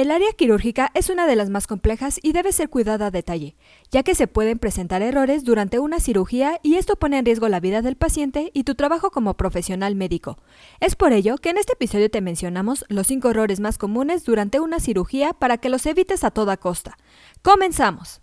El área quirúrgica es una de las más complejas y debe ser cuidada a detalle, ya que se pueden presentar errores durante una cirugía y esto pone en riesgo la vida del paciente y tu trabajo como profesional médico. Es por ello que en este episodio te mencionamos los 5 errores más comunes durante una cirugía para que los evites a toda costa. ¡Comenzamos!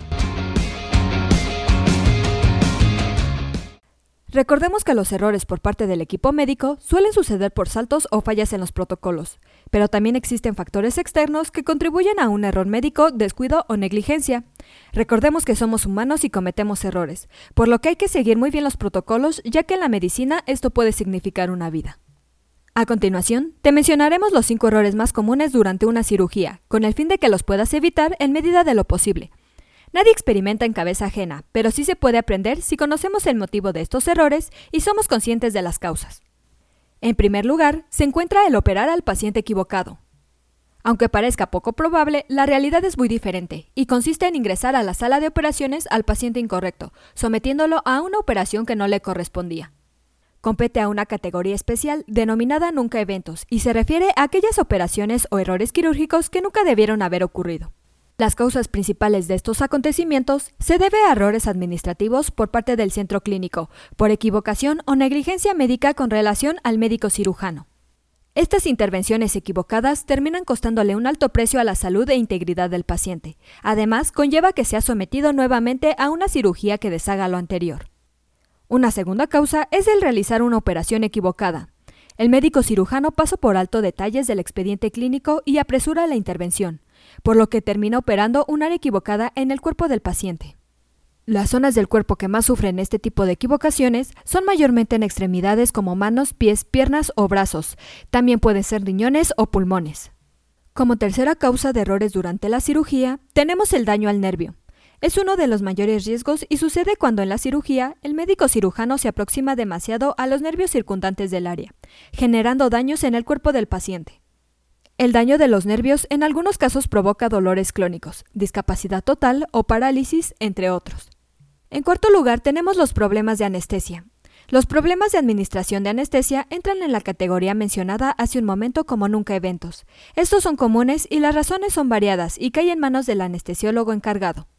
Recordemos que los errores por parte del equipo médico suelen suceder por saltos o fallas en los protocolos, pero también existen factores externos que contribuyen a un error médico, descuido o negligencia. Recordemos que somos humanos y cometemos errores, por lo que hay que seguir muy bien los protocolos ya que en la medicina esto puede significar una vida. A continuación, te mencionaremos los 5 errores más comunes durante una cirugía, con el fin de que los puedas evitar en medida de lo posible. Nadie experimenta en cabeza ajena, pero sí se puede aprender si conocemos el motivo de estos errores y somos conscientes de las causas. En primer lugar, se encuentra el operar al paciente equivocado. Aunque parezca poco probable, la realidad es muy diferente y consiste en ingresar a la sala de operaciones al paciente incorrecto, sometiéndolo a una operación que no le correspondía. Compete a una categoría especial denominada nunca eventos y se refiere a aquellas operaciones o errores quirúrgicos que nunca debieron haber ocurrido. Las causas principales de estos acontecimientos se debe a errores administrativos por parte del centro clínico, por equivocación o negligencia médica con relación al médico cirujano. Estas intervenciones equivocadas terminan costándole un alto precio a la salud e integridad del paciente. Además, conlleva que sea sometido nuevamente a una cirugía que deshaga lo anterior. Una segunda causa es el realizar una operación equivocada. El médico cirujano pasa por alto detalles del expediente clínico y apresura la intervención, por lo que termina operando un área equivocada en el cuerpo del paciente. Las zonas del cuerpo que más sufren este tipo de equivocaciones son mayormente en extremidades como manos, pies, piernas o brazos. También pueden ser riñones o pulmones. Como tercera causa de errores durante la cirugía, tenemos el daño al nervio. Es uno de los mayores riesgos y sucede cuando en la cirugía el médico cirujano se aproxima demasiado a los nervios circundantes del área, generando daños en el cuerpo del paciente. El daño de los nervios en algunos casos provoca dolores clónicos, discapacidad total o parálisis, entre otros. En cuarto lugar tenemos los problemas de anestesia. Los problemas de administración de anestesia entran en la categoría mencionada hace un momento como nunca eventos. Estos son comunes y las razones son variadas y caen en manos del anestesiólogo encargado.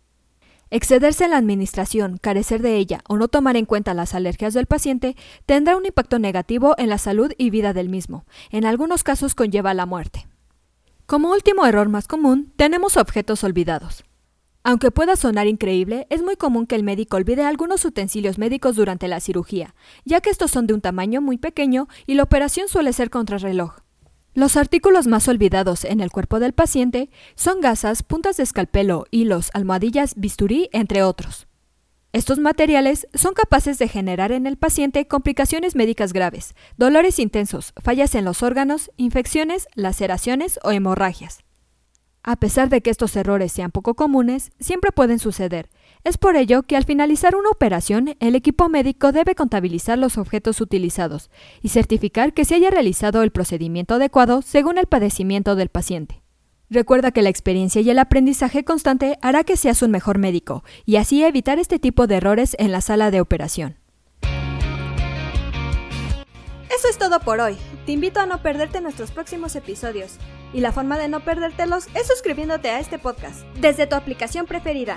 Excederse en la administración, carecer de ella o no tomar en cuenta las alergias del paciente tendrá un impacto negativo en la salud y vida del mismo. En algunos casos conlleva la muerte. Como último error más común, tenemos objetos olvidados. Aunque pueda sonar increíble, es muy común que el médico olvide algunos utensilios médicos durante la cirugía, ya que estos son de un tamaño muy pequeño y la operación suele ser contrarreloj. Los artículos más olvidados en el cuerpo del paciente son gasas, puntas de escalpelo, hilos, almohadillas, bisturí, entre otros. Estos materiales son capaces de generar en el paciente complicaciones médicas graves, dolores intensos, fallas en los órganos, infecciones, laceraciones o hemorragias. A pesar de que estos errores sean poco comunes, siempre pueden suceder. Es por ello que al finalizar una operación, el equipo médico debe contabilizar los objetos utilizados y certificar que se haya realizado el procedimiento adecuado según el padecimiento del paciente. Recuerda que la experiencia y el aprendizaje constante hará que seas un mejor médico y así evitar este tipo de errores en la sala de operación. Eso es todo por hoy. Te invito a no perderte nuestros próximos episodios. Y la forma de no perdértelos es suscribiéndote a este podcast desde tu aplicación preferida.